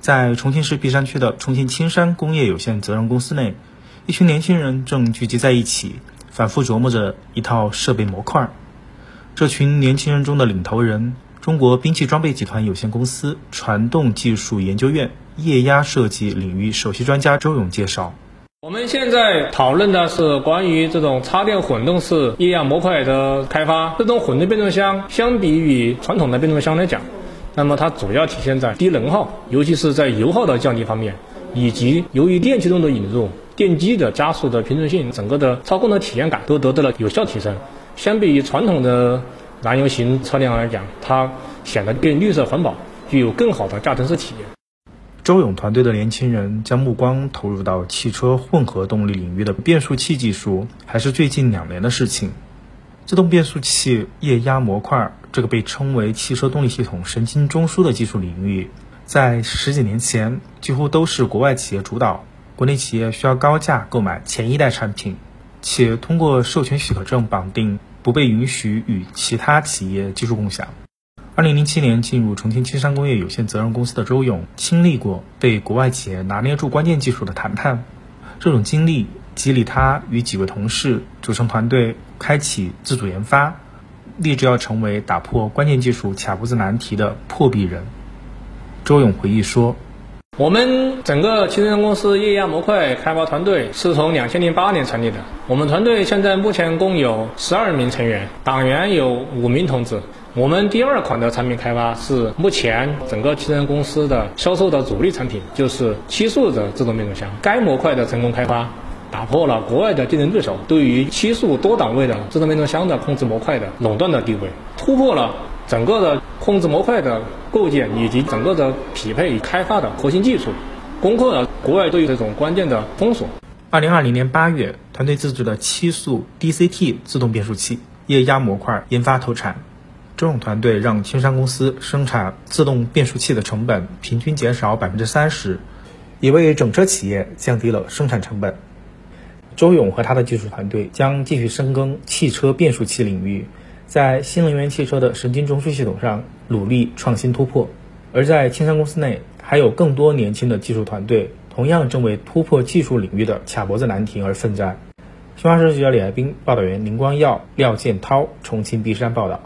在重庆市璧山区的重庆青山工业有限责任公司内，一群年轻人正聚集在一起，反复琢磨着一套设备模块。这群年轻人中的领头人，中国兵器装备集团有限公司传动技术研究院液压设计领域首席专家周勇介绍。我们现在讨论的是关于这种插电混动式液压模块的开发。这种混动变速箱相比于传统的变速箱来讲，那么它主要体现在低能耗，尤其是在油耗的降低方面，以及由于电气动的引入，电机的加速的平顺性，整个的操控的体验感都得到了有效提升。相比于传统的燃油型车辆来讲，它显得更绿色环保，具有更好的驾乘式体验。周勇团队的年轻人将目光投入到汽车混合动力领域的变速器技术，还是最近两年的事情。自动变速器液压模块这个被称为汽车动力系统神经中枢的技术领域，在十几年前几乎都是国外企业主导，国内企业需要高价购买前一代产品，且通过授权许可证绑定，不被允许与其他企业技术共享。二零零七年进入重庆青山工业有限责任公司的周勇，经历过被国外企业拿捏住关键技术的谈判。这种经历激励他与几位同事组成团队，开启自主研发，立志要成为打破关键技术卡脖子难题的破壁人。周勇回忆说。我们整个汽车公司液压模块开发团队是从两千零八年成立的。我们团队现在目前共有十二名成员，党员有五名同志。我们第二款的产品开发是目前整个汽车公司的销售的主力产品，就是七速的自动变速箱。该模块的成功开发，打破了国外的竞争对手对于七速多档位的自动变速箱的控制模块的垄断的地位，突破了。整个的控制模块的构建以及整个的匹配与开发的核心技术，攻克了国外对于这种关键的封锁。二零二零年八月，团队自制的七速 DCT 自动变速器液压模块研发投产，这种团队让青山公司生产自动变速器的成本平均减少百分之三十，也为整车企业降低了生产成本。周勇和他的技术团队将继续深耕汽车变速器领域。在新能源汽车的神经中枢系统上努力创新突破，而在青山公司内还有更多年轻的技术团队，同样正为突破技术领域的卡脖子难题而奋战。新华社记者李爱斌，报道员林光耀、廖建涛，重庆璧山报道。